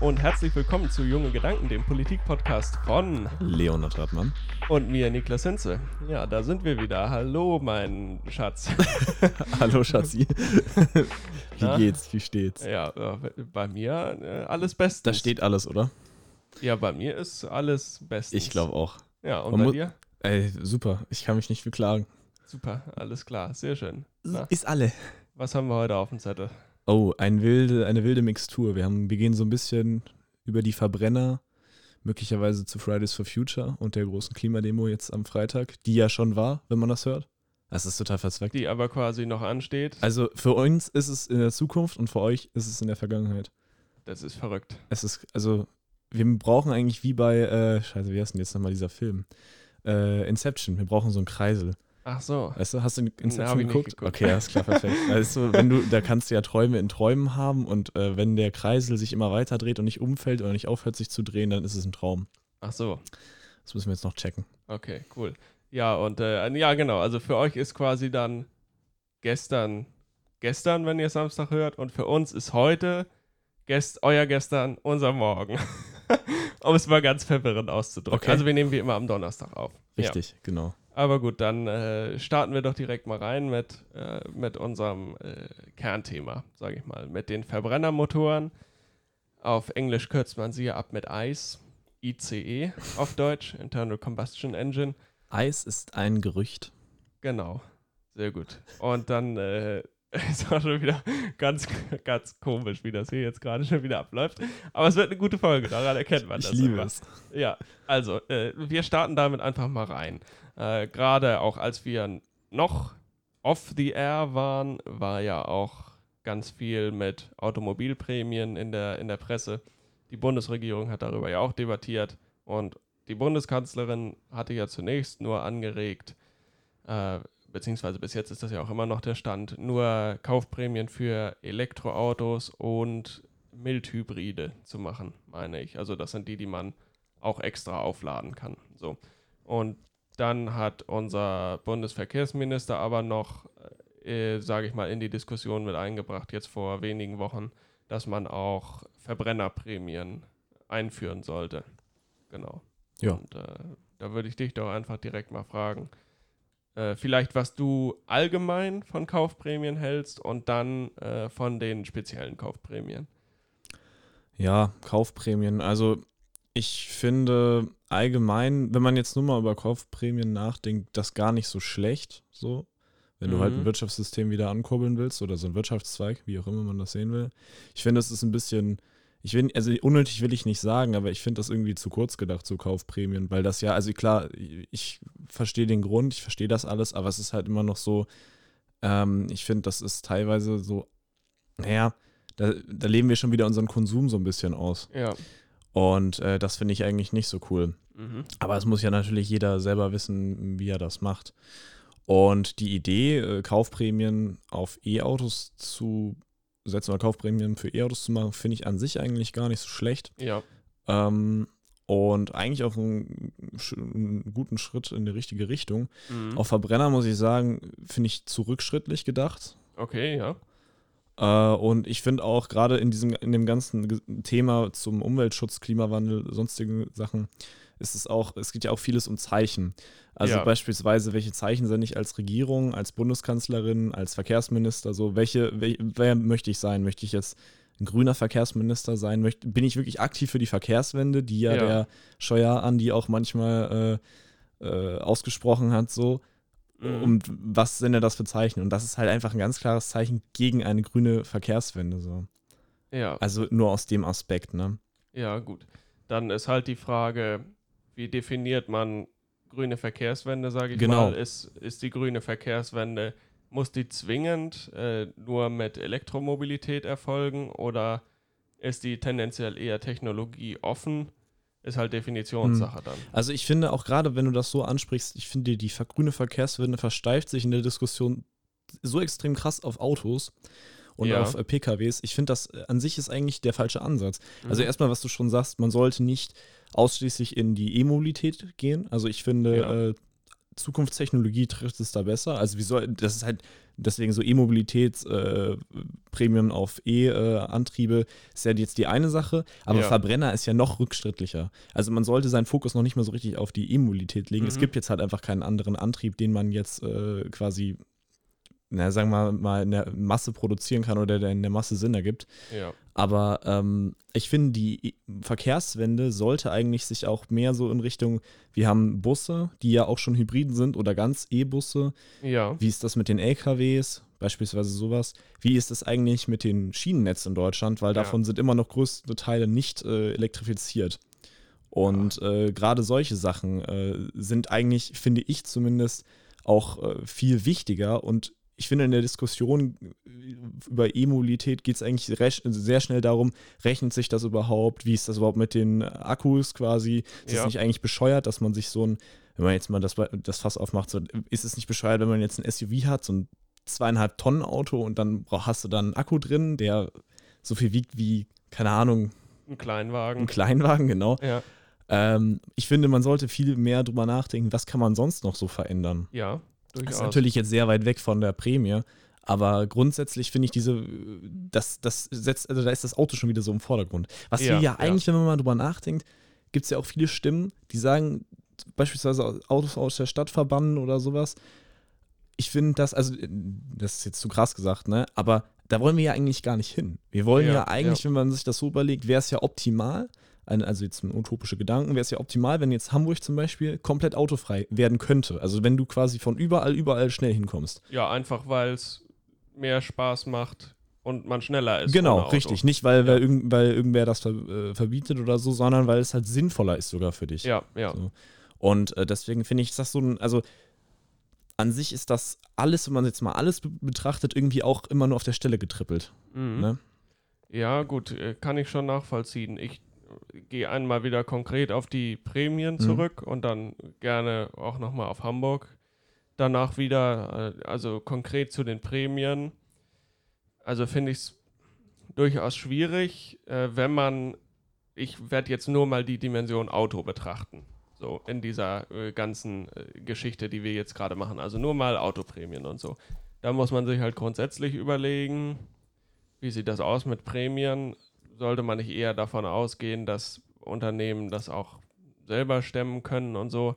Und herzlich willkommen zu Junge Gedanken, dem Politik-Podcast von Leonard Radmann. und mir, Niklas Hinze. Ja, da sind wir wieder. Hallo, mein Schatz. Hallo Schatzi. Wie Na? geht's? Wie steht's? ja, äh, bei mir äh, alles bestens. Da steht alles, oder? Ja, bei mir ist alles bestens. Ich glaube auch. Ja, und Man bei dir? Ey, super. Ich kann mich nicht beklagen. Super, alles klar, sehr schön. Na, Ist alle. was haben wir heute auf dem Zettel? Oh, ein wilde, eine wilde Mixtur. Wir, haben, wir gehen so ein bisschen über die Verbrenner, möglicherweise zu Fridays for Future und der großen Klimademo jetzt am Freitag, die ja schon war, wenn man das hört. Das ist total verzweckt. Die aber quasi noch ansteht. Also für uns ist es in der Zukunft und für euch ist es in der Vergangenheit. Das ist verrückt. Es ist, also, wir brauchen eigentlich wie bei, äh, scheiße, wie heißt denn jetzt nochmal dieser Film? Äh, Inception. Wir brauchen so einen Kreisel. Ach so. Weißt du, hast du hab Inception nicht geguckt? geguckt. Okay, alles klar, perfekt. Weißt du, wenn du, da kannst du ja Träume in Träumen haben und äh, wenn der Kreisel sich immer weiter dreht und nicht umfällt oder nicht aufhört sich zu drehen, dann ist es ein Traum. Ach so. Das müssen wir jetzt noch checken. Okay, cool. Ja, und äh, ja, genau. Also für euch ist quasi dann gestern, gestern, wenn ihr Samstag hört, und für uns ist heute gest, euer gestern, unser Morgen. um es mal ganz verwirrend auszudrücken. Okay. Also wir nehmen wie immer am Donnerstag auf. Richtig, genau. Aber gut, dann äh, starten wir doch direkt mal rein mit, äh, mit unserem äh, Kernthema, sage ich mal, mit den Verbrennermotoren. Auf Englisch kürzt man sie ja ab mit ICE, ICE auf Deutsch, Internal Combustion Engine. Eis ist ein Gerücht. Genau, sehr gut. Und dann äh, ist auch schon wieder ganz, ganz komisch, wie das hier jetzt gerade schon wieder abläuft. Aber es wird eine gute Folge, daran erkennt man das. Ich liebe immer. es. Ja, also, äh, wir starten damit einfach mal rein. Äh, Gerade auch als wir noch off the air waren, war ja auch ganz viel mit Automobilprämien in der, in der Presse. Die Bundesregierung hat darüber ja auch debattiert und die Bundeskanzlerin hatte ja zunächst nur angeregt, äh, beziehungsweise bis jetzt ist das ja auch immer noch der Stand, nur Kaufprämien für Elektroautos und Mildhybride zu machen, meine ich. Also das sind die, die man auch extra aufladen kann. So. Und dann hat unser Bundesverkehrsminister aber noch, äh, sage ich mal, in die Diskussion mit eingebracht, jetzt vor wenigen Wochen, dass man auch Verbrennerprämien einführen sollte. Genau. Ja. Und äh, da würde ich dich doch einfach direkt mal fragen, äh, vielleicht was du allgemein von Kaufprämien hältst und dann äh, von den speziellen Kaufprämien. Ja, Kaufprämien. Also ich finde allgemein, wenn man jetzt nur mal über Kaufprämien nachdenkt, das gar nicht so schlecht. So, wenn du halt ein Mhm. Wirtschaftssystem wieder ankurbeln willst oder so ein Wirtschaftszweig, wie auch immer man das sehen will. Ich finde, das ist ein bisschen, ich will, also unnötig will ich nicht sagen, aber ich finde das irgendwie zu kurz gedacht, so Kaufprämien, weil das ja, also klar, ich verstehe den Grund, ich verstehe das alles, aber es ist halt immer noch so, ähm, ich finde, das ist teilweise so, naja, da, da leben wir schon wieder unseren Konsum so ein bisschen aus. Ja. Und äh, das finde ich eigentlich nicht so cool. Mhm. Aber es muss ja natürlich jeder selber wissen, wie er das macht. Und die Idee, äh, Kaufprämien auf E-Autos zu setzen oder Kaufprämien für E-Autos zu machen, finde ich an sich eigentlich gar nicht so schlecht. Ja. Ähm, und eigentlich auch einen, einen guten Schritt in die richtige Richtung. Mhm. Auf Verbrenner muss ich sagen, finde ich zurückschrittlich gedacht. Okay, ja. Äh, und ich finde auch gerade in diesem, in dem ganzen Thema zum Umweltschutz, Klimawandel, sonstigen Sachen, ist es auch, es geht ja auch vieles um Zeichen. Also Ja. beispielsweise, welche Zeichen sende ich als Regierung, als Bundeskanzlerin, als Verkehrsminister, so welche, wel, wer möchte ich sein? Möchte ich jetzt ein grüner Verkehrsminister sein? Möchte, bin ich wirklich aktiv für die Verkehrswende, die ja, Ja. der Scheuer an, die auch manchmal äh, äh, ausgesprochen hat, so. Mhm. Und was sind denn das für Zeichen? Und das ist halt einfach ein ganz klares Zeichen gegen eine grüne Verkehrswende. So. Ja. Also nur aus dem Aspekt, ne? Ja, gut. Dann ist halt die Frage, wie definiert man grüne Verkehrswende, sage ich Genau. mal. Ist, ist die grüne Verkehrswende, muss die zwingend äh, nur mit Elektromobilität erfolgen oder ist die tendenziell eher technologieoffen? Ist halt Definitionssache dann. Also ich finde auch gerade, wenn du das so ansprichst, ich finde, die grüne Verkehrswende versteift sich in der Diskussion so extrem krass auf Autos und Ja. auf äh, PKWs. Ich finde, das äh, an sich ist eigentlich der falsche Ansatz. Also Mhm. erstmal, was du schon sagst, man sollte nicht ausschließlich in die E-Mobilität gehen. Also ich finde, Ja. äh, Zukunftstechnologie trifft es da besser? Also wie soll, das ist halt deswegen so E-Mobilität, äh, auf E-Antriebe ist ja jetzt die eine Sache, aber Ja. Verbrenner ist ja noch rückschrittlicher. Also man sollte seinen Fokus noch nicht mal so richtig auf die E-Mobilität legen. Es Mhm. gibt jetzt halt einfach keinen anderen Antrieb, den man jetzt äh, quasi, na, sagen wir mal, in der Masse produzieren kann oder der in der Masse Sinn ergibt. Ja. Aber ähm, ich finde, die Verkehrswende sollte eigentlich sich auch mehr so in Richtung, wir haben Busse, die ja auch schon Hybriden sind oder ganz E-Busse. Ja. Wie ist das mit den LKWs, beispielsweise sowas? Wie ist das eigentlich mit den Schienennetz in Deutschland? Weil Ja. davon sind immer noch größte Teile nicht äh, elektrifiziert. Und äh, gerade solche Sachen äh, sind eigentlich, finde ich zumindest, auch äh, viel wichtiger. Und ich finde, in der Diskussion äh, über E-Mobilität geht es eigentlich recht, sehr schnell darum, rechnet sich das überhaupt? Wie ist das überhaupt mit den Akkus quasi? Ist es Ja. nicht eigentlich bescheuert, dass man sich so ein, wenn man jetzt mal das, das Fass aufmacht, so, ist es nicht bescheuert, wenn man jetzt ein SUV hat, so ein zweieinhalb Tonnen Auto und dann hast du da einen Akku drin, der so viel wiegt wie, keine Ahnung, Ein Kleinwagen. ein Kleinwagen, genau. ja. Ähm, ich finde, man sollte viel mehr drüber nachdenken, was kann man sonst noch so verändern. Ja. Das Durchaus. ist natürlich jetzt sehr weit weg von der Prämie, aber grundsätzlich finde ich diese, das, das setzt, also da ist das Auto schon wieder so im Vordergrund. Was Ja, wir ja ja. eigentlich, wenn man mal drüber nachdenkt, gibt es ja auch viele Stimmen, die sagen, beispielsweise Autos aus der Stadt verbannen oder sowas. Ich finde das, also das ist jetzt zu krass gesagt, ne? Aber da wollen wir ja eigentlich gar nicht hin. Wir wollen ja, Ja, eigentlich, wenn man sich das so überlegt, wäre es ja optimal, ein- also jetzt ein utopische Gedanken, wäre es ja optimal, wenn jetzt Hamburg zum Beispiel komplett autofrei werden könnte. Also wenn du quasi von überall, überall schnell hinkommst. Ja, einfach weil es mehr Spaß macht und man schneller ist. genau, richtig. Nicht, weil, Ja. weil, irgend, weil irgendwer das ver, äh, verbietet oder so, sondern weil es halt sinnvoller ist sogar für dich. Ja, ja. So. Und äh, deswegen finde ich, ist das so ein, also an sich ist das alles, wenn man jetzt mal alles be betrachtet, irgendwie auch immer nur auf der Stelle getrippelt. Mhm. Ne? Ja, gut, äh, kann ich schon nachvollziehen. Ich gehe einmal wieder konkret auf die Prämien Mhm. zurück und dann gerne auch nochmal auf Hamburg. Danach wieder, äh, also konkret zu den Prämien. Also finde ich es durchaus schwierig, äh, wenn man, ich werde jetzt nur mal die Dimension Auto betrachten. So in dieser äh, ganzen äh, Geschichte, die wir jetzt gerade machen. Also nur mal Autoprämien und so. Da muss man sich halt grundsätzlich überlegen, wie sieht das aus mit Prämien? Sollte man nicht eher davon ausgehen, dass Unternehmen das auch selber stemmen können und so?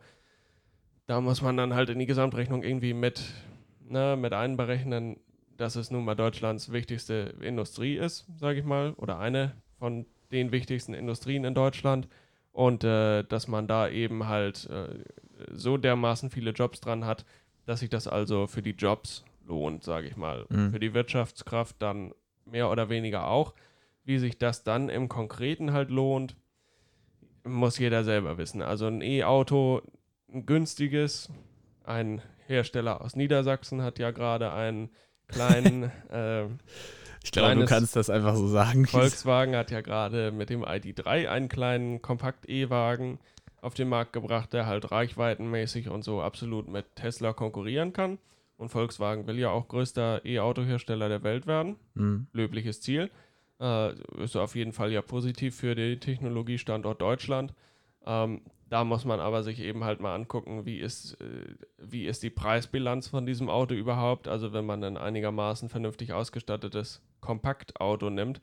Da muss man dann halt in die Gesamtrechnung irgendwie mit, ne, mit einberechnen, dass es nun mal Deutschlands wichtigste Industrie ist, sage ich mal, oder eine von den wichtigsten Industrien in Deutschland. Und äh, dass man da eben halt äh, so dermaßen viele Jobs dran hat, dass sich das also für die Jobs lohnt, sage ich mal. Mhm. Für die Wirtschaftskraft dann mehr oder weniger auch. Wie sich das dann im Konkreten halt lohnt, muss jeder selber wissen. Also ein E-Auto, ein günstiges, ein Hersteller aus Niedersachsen hat ja gerade einen kleinen, äh, Ich glaube, du kannst das einfach so sagen. Volkswagen hat ja gerade mit dem ID3 einen kleinen Kompakt-E-Wagen auf den Markt gebracht, der halt reichweitenmäßig und so absolut mit Tesla konkurrieren kann. Und Volkswagen will ja auch größter E-Auto-Hersteller der Welt werden. Mhm. Löbliches Ziel. Äh, ist auf jeden Fall ja positiv für den Technologiestandort Deutschland. Ähm, da muss man aber sich eben halt mal angucken, wie ist, äh, wie ist die Preisbilanz von diesem Auto überhaupt. Also wenn man ein einigermaßen vernünftig ausgestattetes Kompaktauto nimmt,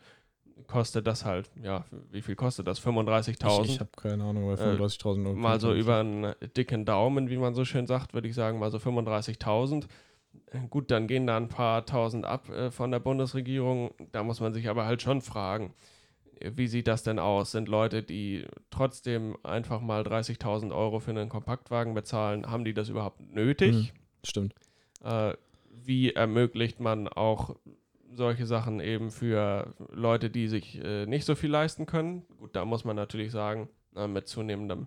kostet das halt, ja, wie viel kostet das? Ich, 35.000? ich habe keine Ahnung, bei Äh, 35.000 Euro. mal so über einen dicken Daumen, wie man so schön sagt, würde ich sagen, mal so 35.000. Äh, Gut, dann gehen da ein paar tausend ab äh, von der Bundesregierung. Da muss man sich aber halt schon fragen, äh, wie sieht das denn aus? Sind Leute, die trotzdem einfach mal 30.000 Euro für einen Kompaktwagen bezahlen, haben die das überhaupt nötig? Stimmt. Äh, wie ermöglicht man auch solche Sachen eben für Leute, die sich äh, nicht so viel leisten können? Gut, da muss man natürlich sagen, mit zunehmendem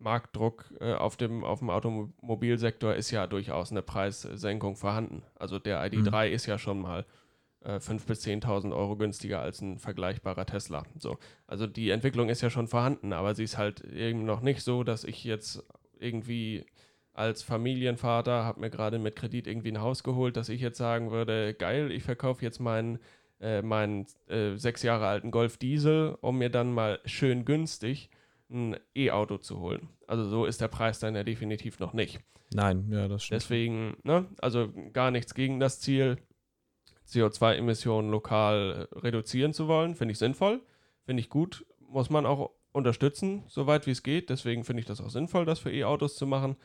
Marktdruck äh, auf, dem, auf dem Automobilsektor ist ja durchaus eine Preissenkung vorhanden. Also der ID3 ist ja schon mal äh, 5.000 bis 10.000 Euro günstiger als ein vergleichbarer Tesla. So. Also die Entwicklung ist ja schon vorhanden, aber sie ist halt eben noch nicht so, dass ich jetzt irgendwie als Familienvater habe mir gerade mit Kredit irgendwie ein Haus geholt, dass ich jetzt sagen würde, geil, ich verkaufe jetzt meinen äh, meinen äh, sechs Jahre alten Golf Diesel, um mir dann mal schön günstig ein E-Auto zu holen. Also so ist der Preis dann ja definitiv noch nicht. Nein, ja, das stimmt. Deswegen, ne, also gar nichts gegen das Ziel, CO2-Emissionen lokal äh, reduzieren zu wollen, finde ich sinnvoll, finde ich gut, muss man auch unterstützen, soweit wie es geht. Deswegen finde ich das auch sinnvoll, das für E-Autos zu machen.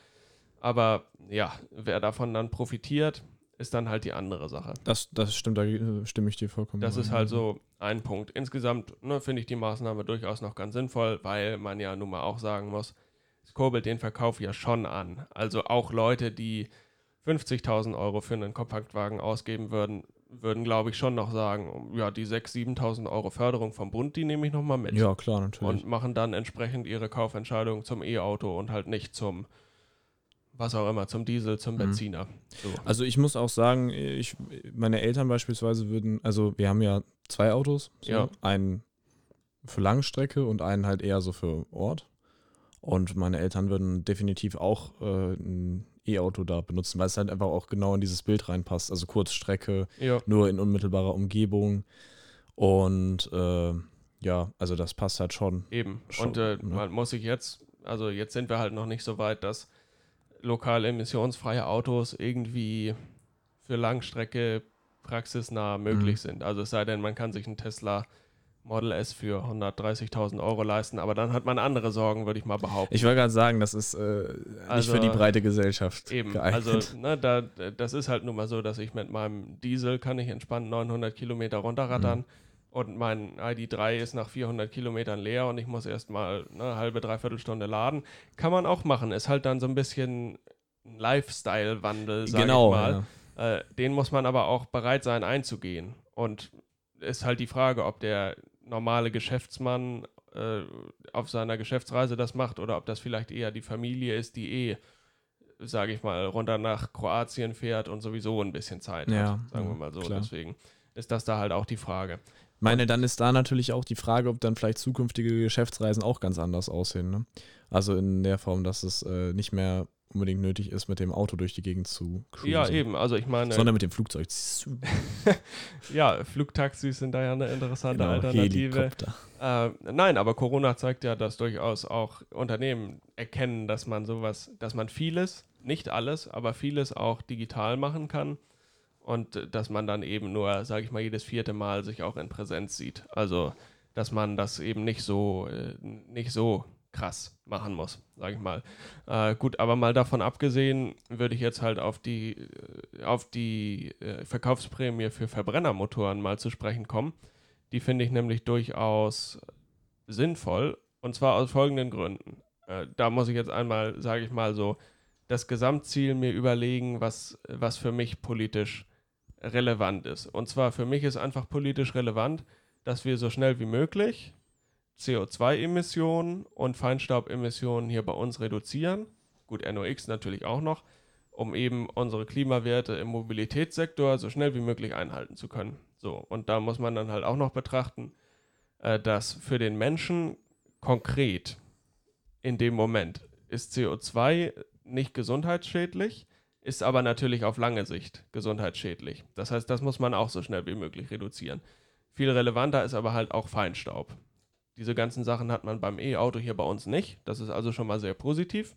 Aber ja, wer davon dann profitiert, ist dann halt die andere Sache. Das, das stimmt, da äh, stimme ich dir vollkommen. Das ist halt so ein Punkt. Insgesamt ne, finde ich die Maßnahme durchaus noch ganz sinnvoll, weil man ja nun mal auch sagen muss, es kurbelt den Verkauf ja schon an. Also auch Leute, die 50.000 Euro für einen Kompaktwagen ausgeben würden, würden, glaube ich, schon noch sagen, ja, die 6.000, 7.000 Euro Förderung vom Bund, die nehme ich nochmal mit. Ja, klar, natürlich. Und machen dann entsprechend ihre Kaufentscheidung zum E-Auto und halt nicht zum, was auch immer, zum Diesel, zum mhm. Benziner. So. Also ich muss auch sagen, ich, meine Eltern beispielsweise würden, also wir haben ja zwei Autos, so, ja. einen für Langstrecke und einen halt eher so für Ort. Und meine Eltern würden definitiv auch äh, ein E-Auto da benutzen, weil es halt einfach auch genau in dieses Bild reinpasst. Also Kurzstrecke, ja. nur in unmittelbarer Umgebung. Und äh, ja, also das passt halt schon. Eben. Schon, und äh, ne? man muss sich jetzt, also jetzt sind wir halt noch nicht so weit, dass lokal emissionsfreie Autos irgendwie für Langstrecke praxisnah möglich mhm. sind. Also es sei denn, man kann sich einen Tesla Model S für 130.000 Euro leisten, aber dann hat man andere Sorgen, würde ich mal behaupten. Ich wollte gerade sagen, das ist äh, also, nicht für die also breite Gesellschaft eben, geeignet. Also ne, da, das ist halt nun mal so, dass ich mit meinem Diesel kann ich entspannt 900 Kilometer runterrattern mhm. Und mein ID3 ist nach 400 Kilometern leer und ich muss erstmal eine halbe, dreiviertel Stunde laden. Kann man auch machen, ist halt dann so ein bisschen ein Lifestyle-Wandel, sag genau, ich mal. Ja. Äh, den muss man aber auch bereit sein einzugehen und ist halt die Frage, ob der normale Geschäftsmann äh, auf seiner Geschäftsreise das macht oder ob das vielleicht eher die Familie ist, die eh, sage ich mal, runter nach Kroatien fährt und sowieso ein bisschen Zeit ja, hat, sagen wir mal so. Klar. Deswegen ist das da halt auch die Frage. Meine, dann ist da natürlich auch die Frage, ob dann vielleicht zukünftige Geschäftsreisen auch ganz anders aussehen. Ne? Also in der Form, dass es äh, nicht mehr unbedingt nötig ist, mit dem Auto durch die Gegend zu cruisen. Ja, eben. Also ich meine. Sondern mit dem Flugzeug. ja, Flugtaxis sind da ja eine interessante genau, Alternative. Äh, nein, aber Corona zeigt ja, dass durchaus auch Unternehmen erkennen, dass man sowas, dass man vieles, nicht alles, aber vieles auch digital machen kann. Und dass man dann eben nur, sage ich mal, jedes vierte Mal sich auch in Präsenz sieht. Also, dass man das eben nicht so, äh, nicht so krass machen muss, sage ich mal. Äh, gut, aber mal davon abgesehen, würde ich jetzt halt auf die, äh, auf die äh, Verkaufsprämie für Verbrennermotoren mal zu sprechen kommen. Die finde ich nämlich durchaus sinnvoll und zwar aus folgenden Gründen. Äh, da muss ich jetzt einmal, sage ich mal so, das Gesamtziel mir überlegen, was, was für mich politisch relevant ist. Und zwar für mich ist einfach politisch relevant, dass wir so schnell wie möglich CO2-Emissionen und Feinstaubemissionen hier bei uns reduzieren. Gut, NOx natürlich auch noch, um eben unsere Klimawerte im Mobilitätssektor so schnell wie möglich einhalten zu können. So, und da muss man dann halt auch noch betrachten, äh, dass für den Menschen konkret in dem Moment ist CO2 nicht gesundheitsschädlich, ist aber natürlich auf lange Sicht gesundheitsschädlich. Das heißt, das muss man auch so schnell wie möglich reduzieren. Viel relevanter ist aber halt auch Feinstaub. Diese ganzen Sachen hat man beim E-Auto hier bei uns nicht. Das ist also schon mal sehr positiv.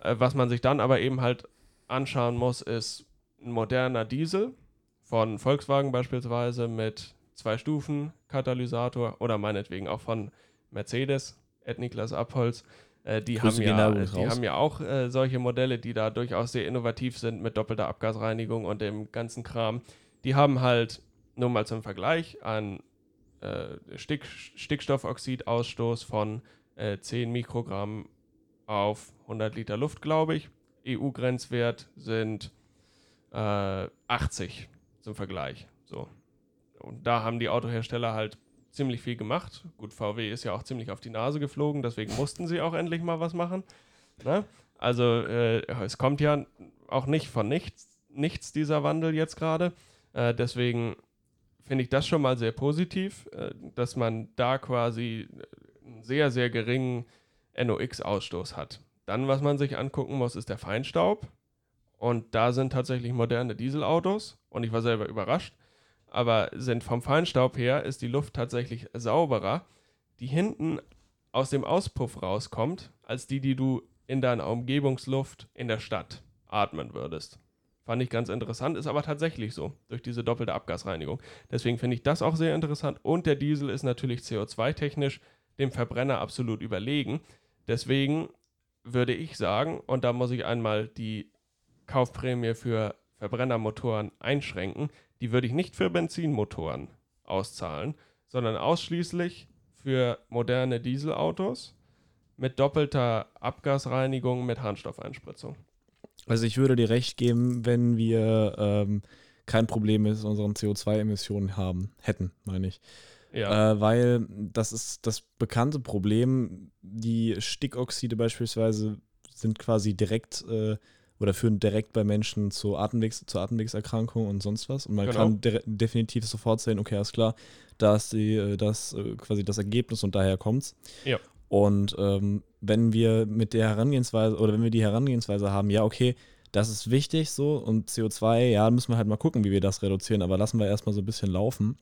Äh, was man sich dann aber eben halt anschauen muss, ist ein moderner Diesel von Volkswagen beispielsweise mit zwei Stufen Katalysator oder meinetwegen auch von Mercedes, Ed Niklas Abholz. Äh, die, haben ja, die haben ja auch äh, solche Modelle, die da durchaus sehr innovativ sind mit doppelter Abgasreinigung und dem ganzen Kram. Die haben halt, nur mal zum Vergleich, ein äh, Stick, Stickstoffoxidausstoß von äh, 10 Mikrogramm auf 100 Liter Luft, glaube ich. EU-Grenzwert sind äh, 80 zum Vergleich. So. Und da haben die Autohersteller halt ziemlich viel gemacht. Gut, VW ist ja auch ziemlich auf die Nase geflogen, deswegen mussten sie auch endlich mal was machen. Ne? Also äh, es kommt ja auch nicht von nichts, nichts dieser Wandel jetzt gerade. Äh, deswegen finde ich das schon mal sehr positiv, äh, dass man da quasi einen sehr, sehr geringen NOx-Ausstoß hat. Dann, was man sich angucken muss, ist der Feinstaub. Und da sind tatsächlich moderne Dieselautos. Und ich war selber überrascht. Aber sind vom Feinstaub her ist die Luft tatsächlich sauberer. Die hinten aus dem Auspuff rauskommt, als die, die du in deiner Umgebungsluft in der Stadt atmen würdest. Fand ich ganz interessant, ist aber tatsächlich so, durch diese doppelte Abgasreinigung. Deswegen finde ich das auch sehr interessant. Und der Diesel ist natürlich CO2-technisch dem Verbrenner absolut überlegen. Deswegen würde ich sagen, und da muss ich einmal die Kaufprämie für Verbrennermotoren einschränken, die würde ich nicht für Benzinmotoren auszahlen, sondern ausschließlich für moderne Dieselautos mit doppelter Abgasreinigung mit Harnstoffeinspritzung. Also ich würde dir recht geben, wenn wir ähm, kein Problem mit unseren CO2-Emissionen haben, hätten, meine ich. Ja. Äh, weil das ist das bekannte Problem. Die Stickoxide beispielsweise sind quasi direkt äh, oder führen direkt bei Menschen zu Atemwegs, zu Atemwegserkrankungen und sonst was. Und man genau. kann de definitiv sofort sehen, okay, ist klar, da ist die, äh, das äh, quasi das Ergebnis und daher kommt's. Ja. Und ähm, wenn wir mit der Herangehensweise oder wenn wir die Herangehensweise haben, ja, okay, das ist wichtig so und CO2, ja, müssen wir halt mal gucken, wie wir das reduzieren, aber lassen wir erstmal so ein bisschen laufen.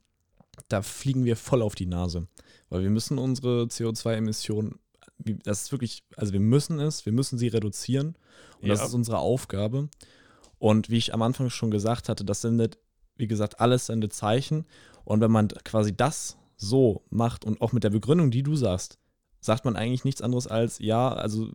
Da fliegen wir voll auf die Nase, weil wir müssen unsere CO2-Emissionen, das ist wirklich, also wir müssen es, wir müssen sie reduzieren und ja. das ist unsere Aufgabe. Und wie ich am Anfang schon gesagt hatte, das sendet, wie gesagt, alles sendet Zeichen. Und wenn man quasi das so macht und auch mit der Begründung, die du sagst, sagt man eigentlich nichts anderes als, ja, also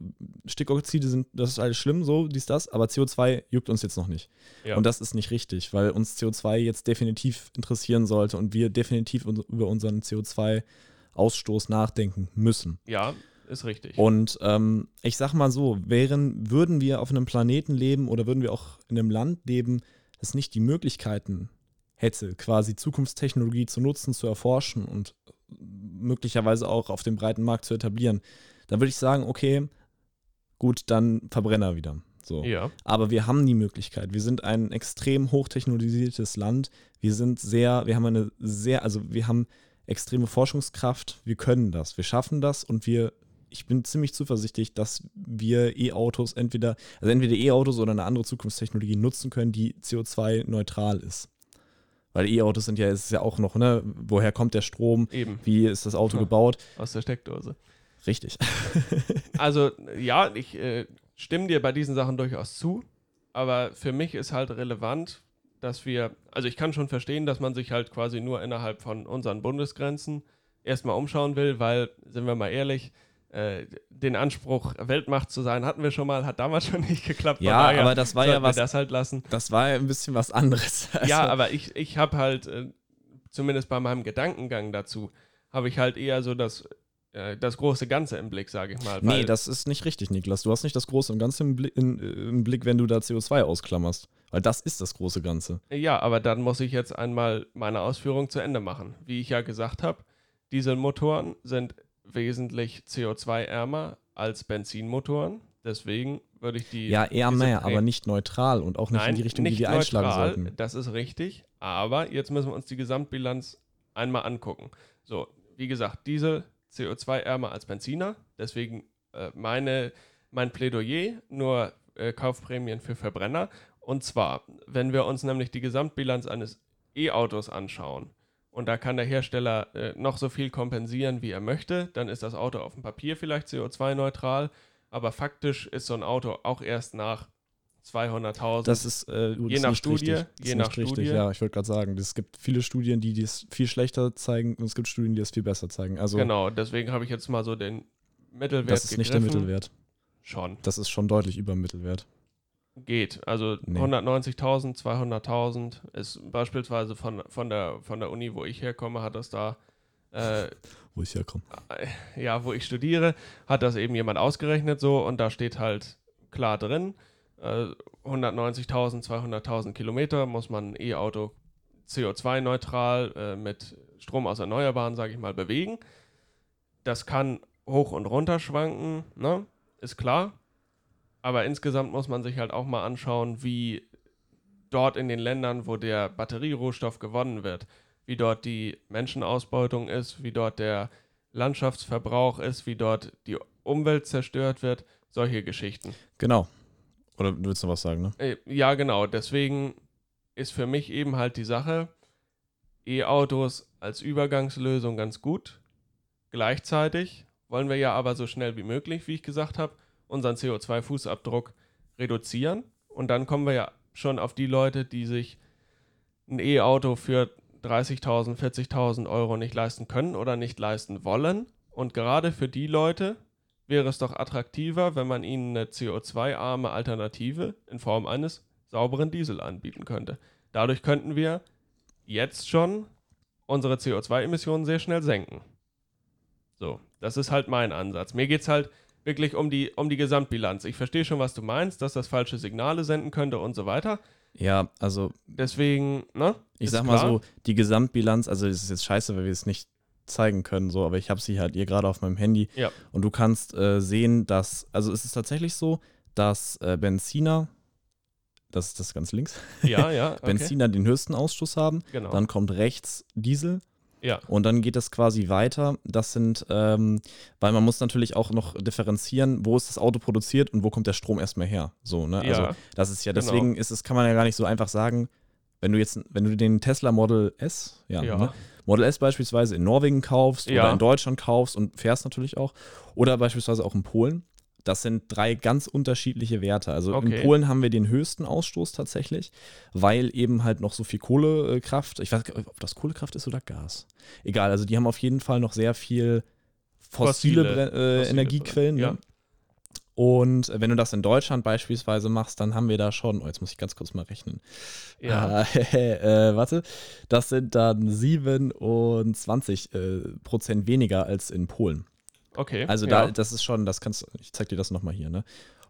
Stickoxide sind, das ist alles schlimm, so, dies, das, aber CO2 juckt uns jetzt noch nicht. Ja. Und das ist nicht richtig, weil uns CO2 jetzt definitiv interessieren sollte und wir definitiv über unseren CO2-Ausstoß nachdenken müssen. Ja, ist richtig. Und ähm, ich sag mal so, wären, würden wir auf einem Planeten leben oder würden wir auch in einem Land leben, das nicht die Möglichkeiten hätte, quasi Zukunftstechnologie zu nutzen, zu erforschen und möglicherweise auch auf dem breiten Markt zu etablieren, dann würde ich sagen, okay, gut, dann Verbrenner wieder. So. Ja. Aber wir haben die Möglichkeit. Wir sind ein extrem hochtechnologisiertes Land. Wir sind sehr, wir haben eine sehr, also wir haben extreme Forschungskraft. Wir können das. Wir schaffen das und wir, ich bin ziemlich zuversichtlich, dass wir E-Autos entweder, also entweder E-Autos oder eine andere Zukunftstechnologie nutzen können, die CO2-neutral ist. Weil E-Autos sind ja, ist ja auch noch, ne, woher kommt der Strom? Eben. Wie ist das Auto ja, gebaut? Aus der Steckdose. Richtig. also, ja, ich äh, stimme dir bei diesen Sachen durchaus zu, aber für mich ist halt relevant, dass wir, also ich kann schon verstehen, dass man sich halt quasi nur innerhalb von unseren Bundesgrenzen erstmal umschauen will, weil, sind wir mal ehrlich, äh, den Anspruch, Weltmacht zu sein, hatten wir schon mal, hat damals schon nicht geklappt. Ja, daher, aber das war ja was. das halt lassen. Das war ja ein bisschen was anderes. Also ja, aber ich, ich habe halt, äh, zumindest bei meinem Gedankengang dazu, habe ich halt eher so das, äh, das große Ganze im Blick, sage ich mal. Nee, das ist nicht richtig, Niklas. Du hast nicht das große und Ganze im Blick, in, im Blick, wenn du da CO2 ausklammerst. Weil das ist das große Ganze. Ja, aber dann muss ich jetzt einmal meine Ausführung zu Ende machen. Wie ich ja gesagt habe, Dieselmotoren sind wesentlich CO2-ärmer als Benzinmotoren. Deswegen würde ich die. Ja, eher mehr, aber nicht neutral und auch nicht Nein, in die Richtung, die wir neutral, einschlagen sollten. Das ist richtig. Aber jetzt müssen wir uns die Gesamtbilanz einmal angucken. So, wie gesagt, Diesel CO2-ärmer als Benziner. Deswegen äh, meine, mein Plädoyer nur äh, Kaufprämien für Verbrenner. Und zwar, wenn wir uns nämlich die Gesamtbilanz eines E-Autos anschauen, und da kann der Hersteller äh, noch so viel kompensieren, wie er möchte. Dann ist das Auto auf dem Papier vielleicht CO2-neutral, aber faktisch ist so ein Auto auch erst nach 200.000. Das ist äh, je nach Studie. Richtig. Je nach richtig. Studie. Ja, ich wollte gerade sagen, es gibt viele Studien, die das viel schlechter zeigen und es gibt Studien, die es viel besser zeigen. Also genau, deswegen habe ich jetzt mal so den Mittelwert. Das ist gegriffen. nicht der Mittelwert. Schon. Das ist schon deutlich über Mittelwert geht. Also nee. 190.000, 200.000 ist beispielsweise von, von, der, von der Uni, wo ich herkomme, hat das da. Äh, wo ich herkomme. Äh, ja, wo ich studiere, hat das eben jemand ausgerechnet so und da steht halt klar drin, äh, 190.000, 200.000 Kilometer muss man ein E-Auto CO2-neutral äh, mit Strom aus Erneuerbaren, sage ich mal, bewegen. Das kann hoch und runter schwanken, ne? ist klar. Aber insgesamt muss man sich halt auch mal anschauen, wie dort in den Ländern, wo der Batterierohstoff gewonnen wird, wie dort die Menschenausbeutung ist, wie dort der Landschaftsverbrauch ist, wie dort die Umwelt zerstört wird, solche Geschichten. Genau. Oder du willst noch was sagen, ne? Äh, ja, genau. Deswegen ist für mich eben halt die Sache, E-Autos als Übergangslösung ganz gut. Gleichzeitig wollen wir ja aber so schnell wie möglich, wie ich gesagt habe, unseren CO2-Fußabdruck reduzieren. Und dann kommen wir ja schon auf die Leute, die sich ein E-Auto für 30.000, 40.000 Euro nicht leisten können oder nicht leisten wollen. Und gerade für die Leute wäre es doch attraktiver, wenn man ihnen eine CO2-arme Alternative in Form eines sauberen Diesel anbieten könnte. Dadurch könnten wir jetzt schon unsere CO2-Emissionen sehr schnell senken. So, das ist halt mein Ansatz. Mir geht es halt wirklich um die, um die Gesamtbilanz. Ich verstehe schon, was du meinst, dass das falsche Signale senden könnte und so weiter. Ja, also. Deswegen, ne? Ich sag mal klar. so, die Gesamtbilanz, also es ist jetzt scheiße, weil wir es nicht zeigen können, so, aber ich habe sie halt hier gerade auf meinem Handy. Ja. Und du kannst äh, sehen, dass, also es ist tatsächlich so, dass äh, Benziner, das ist das ganz links, ja, ja, okay. Benziner den höchsten Ausstoß haben. Genau. Dann kommt rechts Diesel. Ja. Und dann geht es quasi weiter. Das sind, ähm, weil man muss natürlich auch noch differenzieren, wo ist das Auto produziert und wo kommt der Strom erstmal her. So, ne? Ja, also das ist ja, genau. deswegen ist es, kann man ja gar nicht so einfach sagen, wenn du jetzt, wenn du den Tesla Model S, ja, Ja. Ne? Model S beispielsweise in Norwegen kaufst Ja. oder in Deutschland kaufst und fährst natürlich auch, oder beispielsweise auch in Polen. Das sind drei ganz unterschiedliche Werte. Also Okay. in Polen haben wir den höchsten Ausstoß tatsächlich, weil eben halt noch so viel Kohlekraft, ich weiß nicht, ob das Kohlekraft ist oder Gas. Egal, also die haben auf jeden Fall noch sehr viel fossile, Fossile- äh, fossile Energiequellen. ja. Ne? Und äh, wenn du das in Deutschland beispielsweise machst, dann haben wir da schon, oh, jetzt muss ich ganz kurz mal rechnen. Ja. äh, warte, das sind dann 27 äh, Prozent weniger als in Polen. Okay. Also ja. da, das ist schon, das kannst ich zeig dir das nochmal hier, ne?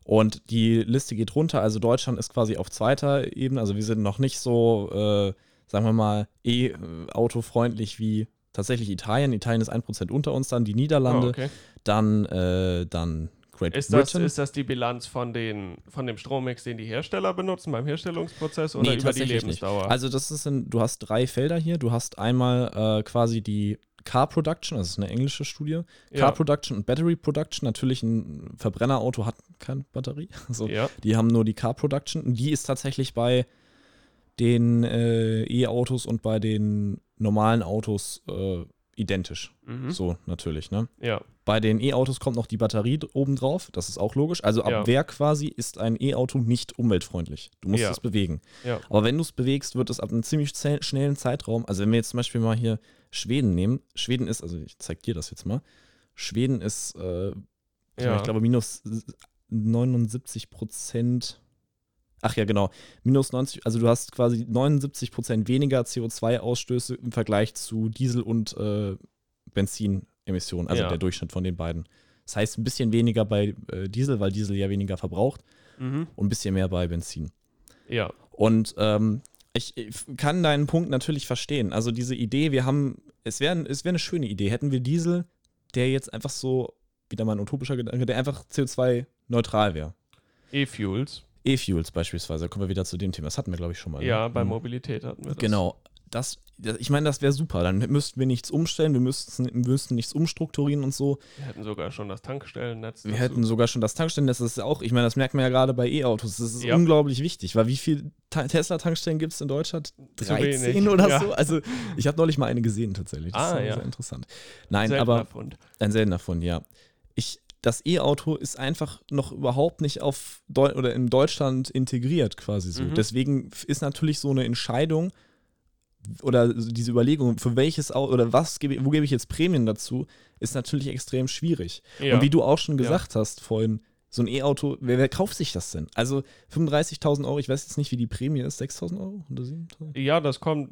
Und die Liste geht runter, also Deutschland ist quasi auf zweiter Ebene, also wir sind noch nicht so, äh, sagen wir mal, E-autofreundlich wie tatsächlich Italien. Italien ist 1% unter uns, dann die Niederlande, Oh, okay. dann, äh, dann Great Ist das, Britain. ist das die Bilanz von, den, von dem Strommix, den die Hersteller benutzen beim Herstellungsprozess oder Nee, über die tatsächlich nicht. Lebensdauer? Also das ist ein, du hast drei Felder hier. Du hast einmal äh, quasi die Car Production, das ist eine englische Studie. ja. Car Production und Battery Production. Natürlich ein Verbrennerauto hat keine Batterie. Also ja. die haben nur die Car Production. Und die ist tatsächlich bei den äh, E-Autos und bei den normalen Autos äh, identisch. Mhm. So natürlich, ne? ja. Bei den E-Autos kommt noch die Batterie obendrauf, das ist auch logisch. Also ab Ja. Werk quasi ist ein E-Auto nicht umweltfreundlich. Du musst Ja. es bewegen. Ja. Aber wenn du es bewegst, wird es ab einem ziemlich schnellen Zeitraum, also wenn wir jetzt zum Beispiel mal hier Schweden nehmen, Schweden ist, also ich zeig dir das jetzt mal, Schweden ist, äh, Ja. ich glaube, minus 79 Prozent. Ach ja, genau. Minus 90, also du hast quasi 79 Prozent weniger CO2-Ausstöße im Vergleich zu Diesel- und äh, Benzinemissionen, also Ja. der Durchschnitt von den beiden. Das heißt, ein bisschen weniger bei äh, Diesel, weil Diesel ja weniger verbraucht, Mhm. und ein bisschen mehr bei Benzin. ja. Und ähm, ich, ich kann deinen Punkt natürlich verstehen. Also diese Idee, wir haben, es wäre es wär eine schöne Idee, hätten wir Diesel, der jetzt einfach so, wieder mal ein utopischer Gedanke, der einfach CO2-neutral wäre. E-Fuels. E-Fuels beispielsweise, kommen wir wieder zu dem Thema. Das hatten wir, glaube ich, schon mal. ne? Ja, bei Mhm. Mobilität hatten wir das. Genau. Das, ich meine, das wäre super. Dann müssten wir nichts umstellen, wir müssten, wir müssten nichts umstrukturieren und so. Wir hätten sogar schon das Tankstellennetz. Wir dazu. hätten sogar schon das Tankstellen, das ist auch, ich meine, das merkt man ja gerade bei E-Autos. Das ist Ja. unglaublich wichtig, weil wie viele Ta- Tesla-Tankstellen gibt es in Deutschland? Zu 13 wenig, oder ja. so? Also, ich habe neulich mal eine gesehen tatsächlich. Das Ah, ist ja. sehr interessant. Nein, Seltener aber Fund. ein seltener Fund, ja. Ich, das E-Auto ist einfach noch überhaupt nicht auf Deu oder in Deutschland integriert quasi so. Mhm. Deswegen ist natürlich so eine Entscheidung oder so diese Überlegung, für welches Auto oder was gebe, wo gebe ich jetzt Prämien dazu, ist natürlich extrem schwierig. Ja. Und wie du auch schon gesagt hast vorhin, so ein E-Auto, wer, wer kauft sich das denn? Also 35.000 Euro, ich weiß jetzt nicht, wie die Prämie ist, 6.000 Euro oder 7.000? Ja, das kommt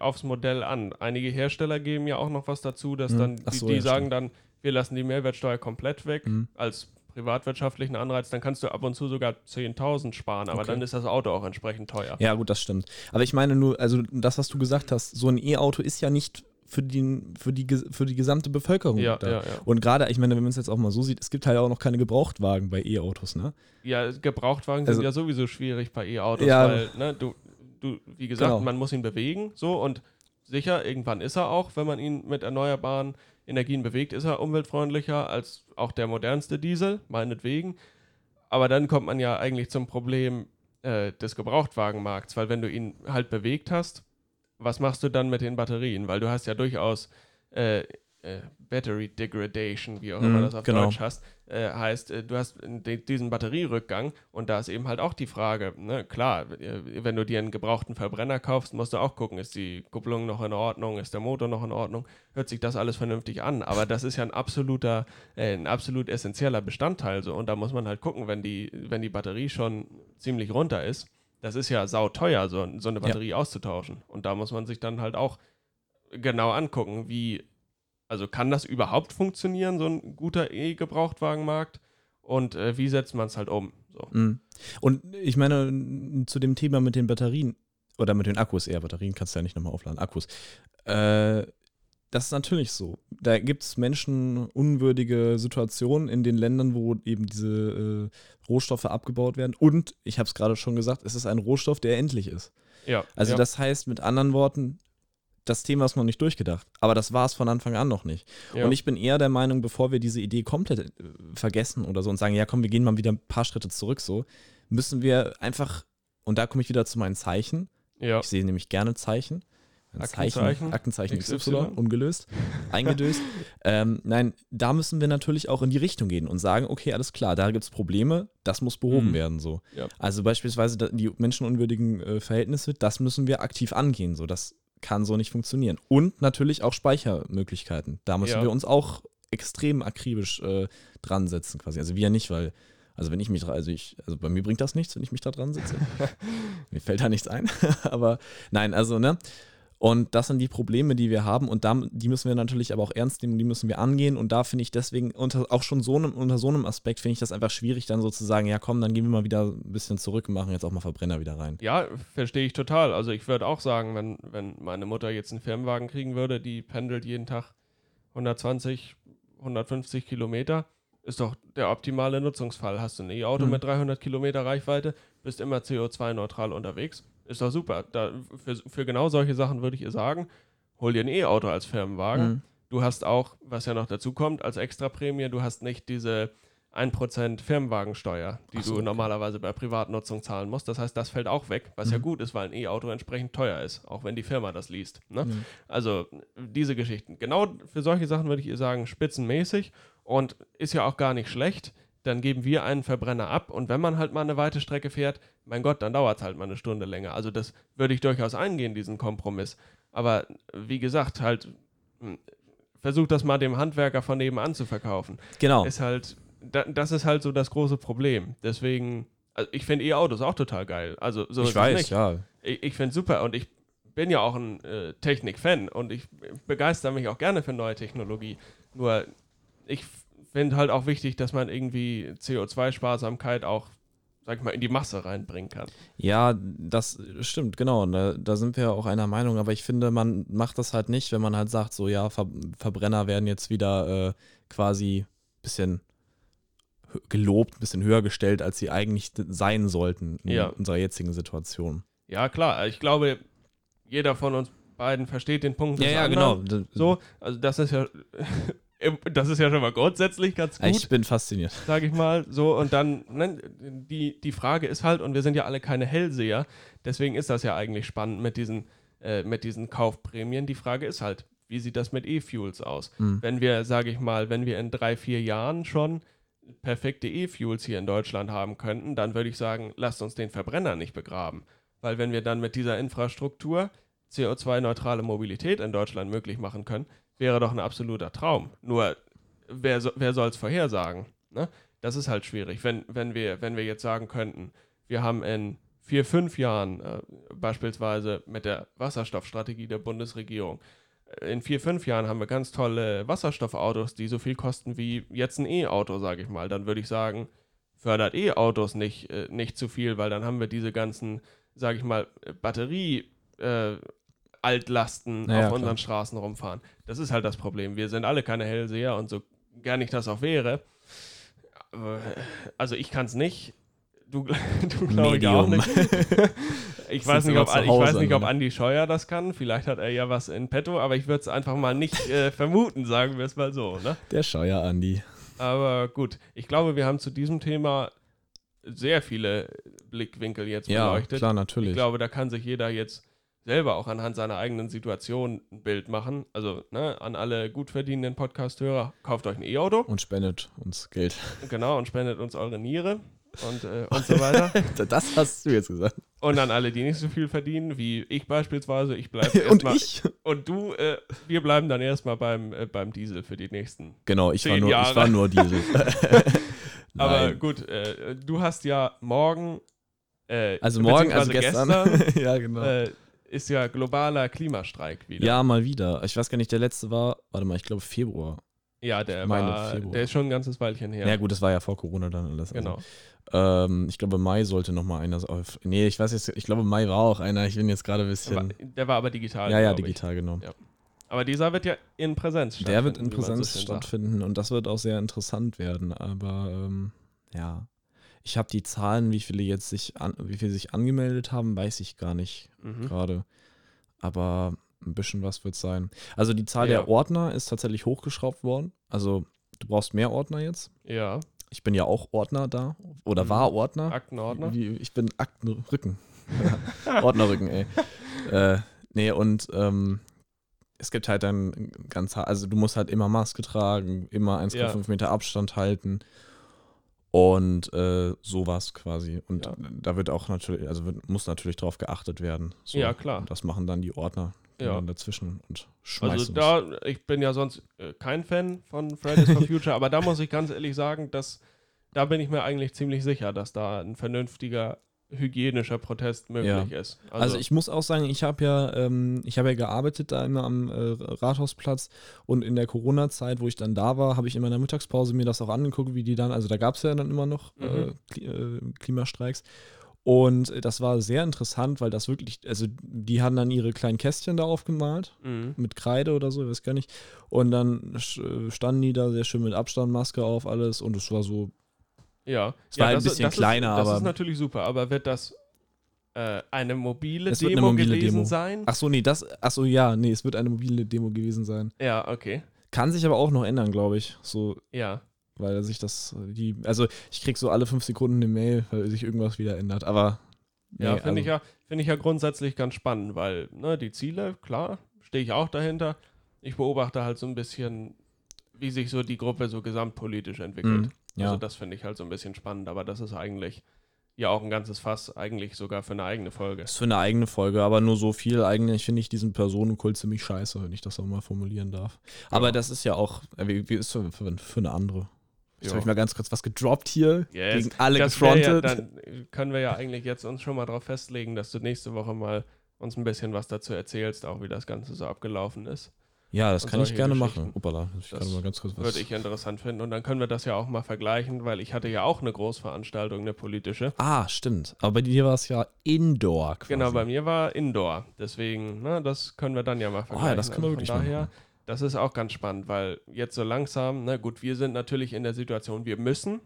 aufs Modell an. Einige Hersteller geben ja auch noch was dazu, dass Mhm. dann Ach die, so, die ja, sagen stimmt. dann, wir lassen die Mehrwertsteuer komplett weg Mhm. als privatwirtschaftlichen Anreiz, dann kannst du ab und zu sogar 10.000 sparen, aber Okay. dann ist das Auto auch entsprechend teuer. Ja, gut, das stimmt. Aber ich meine nur, also das, was du gesagt hast, so ein E-Auto ist ja nicht für die, für die, für die gesamte Bevölkerung Ja, da. ja, ja. Und gerade, ich meine, wenn man es jetzt auch mal so sieht, es gibt halt auch noch keine Gebrauchtwagen bei E-Autos, ne? Ja, Gebrauchtwagen Also- sind ja sowieso schwierig bei E-Autos, Ja. weil, ne, du, du, wie gesagt, Genau. man muss ihn bewegen, so und sicher, irgendwann ist er auch, wenn man ihn mit erneuerbaren Energien bewegt, ist er umweltfreundlicher als auch der modernste Diesel, meinetwegen. Aber dann kommt man ja eigentlich zum Problem äh, des Gebrauchtwagenmarkts, weil wenn du ihn halt bewegt hast, was machst du dann mit den Batterien? Weil du hast ja durchaus äh, äh, Battery Degradation, wie auch Mhm, immer das auf genau. Deutsch heißt, äh, heißt, äh, du hast diesen Batterierückgang und da ist eben halt auch die Frage, ne, klar, äh, wenn du dir einen gebrauchten Verbrenner kaufst, musst du auch gucken, ist die Kupplung noch in Ordnung, ist der Motor noch in Ordnung, hört sich das alles vernünftig an, aber das ist ja ein absoluter, äh, ein absolut essentieller Bestandteil so und da muss man halt gucken, wenn die, wenn die Batterie schon ziemlich runter ist, das ist ja sauteuer, so, so eine Ja. Batterie auszutauschen und da muss man sich dann halt auch genau angucken, wie also kann das überhaupt funktionieren, so ein guter E-Gebrauchtwagenmarkt? Und äh, wie setzt man es halt um? So. Mhm. Und ich meine, zu dem Thema mit den Batterien oder mit den Akkus eher, Batterien kannst du ja nicht nochmal aufladen, Akkus. Äh, das ist natürlich so. Da gibt es menschenunwürdige Situationen in den Ländern, wo eben diese äh, Rohstoffe abgebaut werden. Und, ich habe es gerade schon gesagt, es ist ein Rohstoff, der endlich ist. Ja, Also ja. das heißt mit anderen Worten, das Thema ist noch nicht durchgedacht. Aber das war es von Anfang an noch nicht. ja. Und ich bin eher der Meinung, bevor wir diese Idee komplett äh, vergessen oder so und sagen, ja komm, wir gehen mal wieder ein paar Schritte zurück, so, müssen wir einfach, und da komme ich wieder zu meinen Zeichen. ja. Ich sehe nämlich gerne Zeichen. Ein Aktenzeichen, Zeichen, Aktenzeichen XY, XY, ungelöst, eingedöst. ähm, nein, da müssen wir natürlich auch in die Richtung gehen und sagen, okay, alles klar, da gibt es Probleme, das muss behoben Mhm. werden. So. Ja. Also beispielsweise die menschenunwürdigen äh, Verhältnisse, das müssen wir aktiv angehen. So. Das kann so nicht funktionieren. Und natürlich auch Speichermöglichkeiten. Da müssen Ja. wir uns auch extrem akribisch äh, dran setzen, quasi. Also wir nicht, weil, also wenn ich mich, also ich, also bei mir bringt das nichts, wenn ich mich da dran sitze. mir fällt da nichts ein. aber nein, also, ne? Und das sind die Probleme, die wir haben und da, die müssen wir natürlich aber auch ernst nehmen, die müssen wir angehen und da finde ich deswegen unter, auch schon so einem, unter so einem Aspekt finde ich das einfach schwierig, dann so zu sagen, ja komm, dann gehen wir mal wieder ein bisschen zurück und machen jetzt auch mal Verbrenner wieder rein. Ja, verstehe ich total. Also ich würde auch sagen, wenn, wenn meine Mutter jetzt einen Firmenwagen kriegen würde, die pendelt jeden Tag 120, 150 Kilometer, ist doch der optimale Nutzungsfall. Hast du ein E-Auto Mhm. mit 300 Kilometer Reichweite, bist immer CO2-neutral unterwegs, ist doch super. Da, für, für genau solche Sachen würde ich ihr sagen, hol dir ein E-Auto als Firmenwagen. Mhm. Du hast auch, was ja noch dazu kommt, als Extraprämie, du hast nicht diese 1% Firmenwagensteuer, die so, du okay. normalerweise bei Privatnutzung zahlen musst. Das heißt, das fällt auch weg, was ja Mhm. gut ist, weil ein E-Auto entsprechend teuer ist, auch wenn die Firma das liest. Ne? Mhm. Also diese Geschichten. Genau für solche Sachen würde ich ihr sagen, spitzenmäßig und ist ja auch gar nicht schlecht. Dann geben wir einen Verbrenner ab und wenn man halt mal eine weite Strecke fährt, mein Gott, dann dauert es halt mal eine Stunde länger. Also das würde ich durchaus eingehen, diesen Kompromiss. Aber wie gesagt, halt, hm, versucht das mal dem Handwerker von nebenan zu verkaufen. Genau. Ist halt, da, das ist halt so das große Problem. Deswegen, also ich finde E-Autos auch total geil. Also so ich weiß, ja. Ich, ich finde es super und ich bin ja auch ein äh, Technik-Fan und ich begeister mich auch gerne für neue Technologie. Nur ich finde halt auch wichtig, dass man irgendwie CO2-Sparsamkeit auch, sag ich mal, in die Masse reinbringen kann. Ja, das stimmt, genau. Da, da sind wir auch einer Meinung, aber ich finde, man macht das halt nicht, wenn man halt sagt, so ja, Ver Verbrenner werden jetzt wieder äh, quasi ein bisschen gelobt, ein bisschen höher gestellt, als sie eigentlich sein sollten in Ja. unserer jetzigen Situation. Ja, klar, ich glaube, jeder von uns beiden versteht den Punkt. des genau. anderen. D- So, also das ist ja, das ist ja schon mal grundsätzlich ganz gut. Ich bin fasziniert. sage ich mal. So, und dann, ne, die, die Frage ist halt, und wir sind ja alle keine Hellseher, deswegen ist das ja eigentlich spannend mit diesen, äh, mit diesen Kaufprämien. Die Frage ist halt, wie sieht das mit E-Fuels aus? Hm. Wenn wir, sage ich mal, wenn wir in drei, vier Jahren schon perfekte E-Fuels hier in Deutschland haben könnten, dann würde ich sagen, lasst uns den Verbrenner nicht begraben. Weil wenn wir dann mit dieser Infrastruktur CO2-neutrale Mobilität in Deutschland möglich machen können, wäre doch ein absoluter Traum. Nur, wer, so, wer soll es vorhersagen? Ne? Das ist halt schwierig. Wenn, wenn, wir, wenn wir jetzt sagen könnten, wir haben in vier, fünf Jahren äh, beispielsweise mit der Wasserstoffstrategie der Bundesregierung, äh, in vier, fünf Jahren haben wir ganz tolle Wasserstoffautos, die so viel kosten wie jetzt ein E-Auto, sage ich mal. Dann würde ich sagen, fördert E-Autos nicht, äh, nicht zu viel, weil dann haben wir diese ganzen, sage ich mal, Batterie- äh, Altlasten Ja, ja, auf unseren klar. Straßen rumfahren. Das ist halt das Problem. Wir sind alle keine Hellseher und so gern ich das auch wäre. Also ich kann es nicht. Du, du glaube ich auch nicht. Ich weiß nicht, ob, ich weiß nicht, ob? Andi Scheuer das kann. Vielleicht hat er ja was in petto, aber ich würde es einfach mal nicht äh, vermuten, sagen wir es mal so. Ne? Der Scheuer Andi. Aber gut, ich glaube, wir haben zu diesem Thema sehr viele Blickwinkel jetzt Ja, beleuchtet. klar, Ich natürlich. glaube, da kann sich jeder jetzt selber auch anhand seiner eigenen Situation ein Bild machen. Also ne, an alle gut verdienenden Podcast-Hörer, kauft euch ein E-Auto. Und spendet uns Geld. Genau, und spendet uns eure Niere und, äh, und so weiter. das hast du jetzt gesagt. Und an alle, die nicht so viel verdienen, wie ich beispielsweise, ich bleibe Und erstmal. ich? Und du, äh, wir bleiben dann erstmal beim, äh, beim Diesel für die nächsten. Genau, ich war nur, ich Jahre. war nur Diesel. Aber gut, äh, du hast ja morgen. Äh, Also morgen, also beziehungsweise gestern. ja, genau. Ist ja globaler Klimastreik wieder. ja, mal wieder. Ich weiß gar nicht, der letzte war, warte mal, ich glaube Februar. Ja, der, meine war, Februar. der ist schon ein ganzes Weilchen her. Ja. gut, das war ja vor Corona dann alles. Genau. Also, ähm, ich glaube, Mai sollte noch mal einer auf. Nee, ich weiß jetzt, ich glaube, Mai war auch einer. Ich bin jetzt gerade ein Der war, bisschen. der war aber digital. Ja, ja, ich. digital, genau. Ja. Aber dieser wird ja in Präsenz Der wird in so Präsenz sagt. stattfinden und das wird auch sehr interessant werden. Aber ähm, ja, ich habe die Zahlen, wie viele jetzt sich an, wie viele sich angemeldet haben, weiß ich gar nicht Mhm. gerade. Aber ein bisschen was wird sein. Also die Zahl Ja. der Ordner ist tatsächlich hochgeschraubt worden. Also du brauchst mehr Ordner jetzt. Ja, Ich bin ja auch Ordner da oder Mhm. war Ordner. Aktenordner. Ich bin Aktenrücken. Ordnerrücken, ey. Äh, nee, und ähm, es gibt halt dann ganz, also du musst halt immer Maske tragen, immer 1,5 Ja. Meter Abstand halten und äh, sowas quasi. Und Ja. da wird auch natürlich, also wird, muss natürlich drauf geachtet werden. So. Ja, klar. Und das machen dann die Ordner Ja. dann dazwischen und schmeißen Also da, ich bin ja sonst äh, kein Fan von Fridays for Future, aber da muss ich ganz ehrlich sagen, dass da bin ich mir eigentlich ziemlich sicher, dass da ein vernünftiger hygienischer Protest möglich ist. Also, ich muss auch sagen, ich habe ja, ähm, ich habe ja gearbeitet da immer am äh, Rathausplatz und in der Corona-Zeit, wo ich dann da war, habe ich in der Mittagspause mir das auch angeguckt, wie die dann, also da gab es ja dann immer noch äh, Mhm. Äh, Klimastreiks. Und das war sehr interessant, weil das wirklich, also die haben dann ihre kleinen Kästchen da aufgemalt mhm. mit Kreide oder so, ich weiß gar nicht. Und dann standen die da sehr schön mit Abstand, Maske auf, alles und es war so, Ja, Es ja, war ein das, ist- bisschen das kleiner, ist, das aber- ist natürlich super, aber wird das äh, eine mobile Es Demo eine mobile gewesen Demo. sein? ach so, nee, das, ach so, ja, nee, es wird eine mobile Demo gewesen sein. Ja, okay. Kann sich aber auch noch ändern, glaube ich. So, Ja. weil sich das, die, also ich krieg so alle fünf Sekunden eine Mail, weil sich irgendwas wieder ändert. Aber Ja, nee, finde ich also- ja, finde ich ja grundsätzlich ganz spannend, weil ne, die Ziele, klar, stehe ich auch dahinter. Ich beobachte halt so ein bisschen, wie sich so die Gruppe so gesamtpolitisch entwickelt. Mhm, ja. Also das finde ich halt so ein bisschen spannend, aber das ist eigentlich ja auch ein ganzes Fass, eigentlich sogar für eine eigene Folge. ist für eine eigene Folge, aber nur so viel. Eigentlich finde ich diesen Personenkult ziemlich scheiße, wenn ich das auch mal formulieren darf. Aber Ja. das ist ja auch, äh, wie, wie ist für, für, für eine andere. Jetzt habe ich mal ganz kurz was gedroppt hier. Yes. Gegen alle Das wär ja, gefrontet. dann können wir ja eigentlich jetzt uns schon mal darauf festlegen, dass du nächste Woche mal uns ein bisschen was dazu erzählst, auch wie das Ganze so abgelaufen ist. Ja, das kann ich gerne machen. Uppala, ich Das kann mal ganz kurz was. Würde ich interessant finden. Und dann können wir das ja auch mal vergleichen, weil ich hatte ja auch eine Großveranstaltung, eine politische. ah, stimmt. Aber bei dir war es ja Indoor quasi. Genau, bei mir war Indoor. Deswegen, ne, das können wir dann ja mal vergleichen. Ah, ja, das können wir Also wirklich daher, machen. das ist auch ganz spannend, weil jetzt so langsam, na gut, wir sind natürlich in der Situation, wir müssen.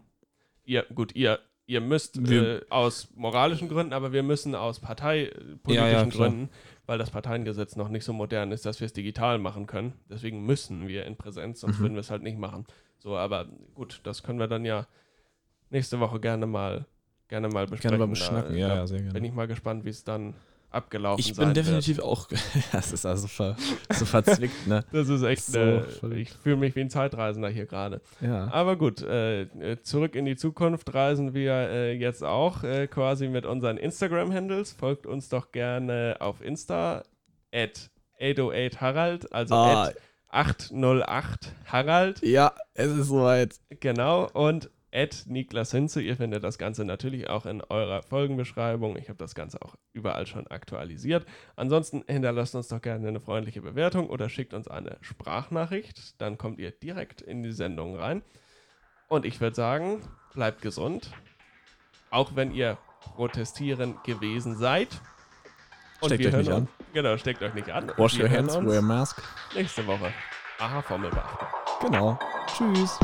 Ihr, gut, ihr, ihr müsst äh, aus moralischen Gründen, aber wir müssen aus parteipolitischen Ja, ja. Gründen, weil das Parteiengesetz noch nicht so modern ist, dass wir es digital machen können. Deswegen müssen wir in Präsenz, sonst Mhm. würden wir es halt nicht machen. So, aber gut, das können wir dann ja nächste Woche gerne mal, gerne mal besprechen. Gerne mal Da- beschnacken. Ja, da ja, sehr gerne. bin ich mal gespannt, wie es dann abgelaufen Ich sein bin definitiv auch. das ist also ver, so verzwickt, ne? wird. Das ist echt, So äh, ich fühle mich wie ein Zeitreisender hier gerade. Ja. Aber gut, äh, äh, zurück in die Zukunft reisen wir äh, jetzt auch äh, quasi mit unseren Instagram-Handles. Folgt uns doch gerne auf Insta at 808harald, also Ah. at 808 Harald, Ja, es ist soweit. genau, und at Niklas Hinze. Ihr findet das Ganze natürlich auch in eurer Folgenbeschreibung. Ich habe das Ganze auch überall schon aktualisiert. Ansonsten hinterlasst uns doch gerne eine freundliche Bewertung oder schickt uns eine Sprachnachricht. Dann kommt ihr direkt in die Sendung rein. Und ich würde sagen, bleibt gesund. Auch wenn ihr protestieren gewesen seid. Und Steckt euch nicht an. Genau, steckt euch nicht an. Wash your hands, wear a mask. nächste Woche. Aha, Formel beachten. Genau. Tschüss.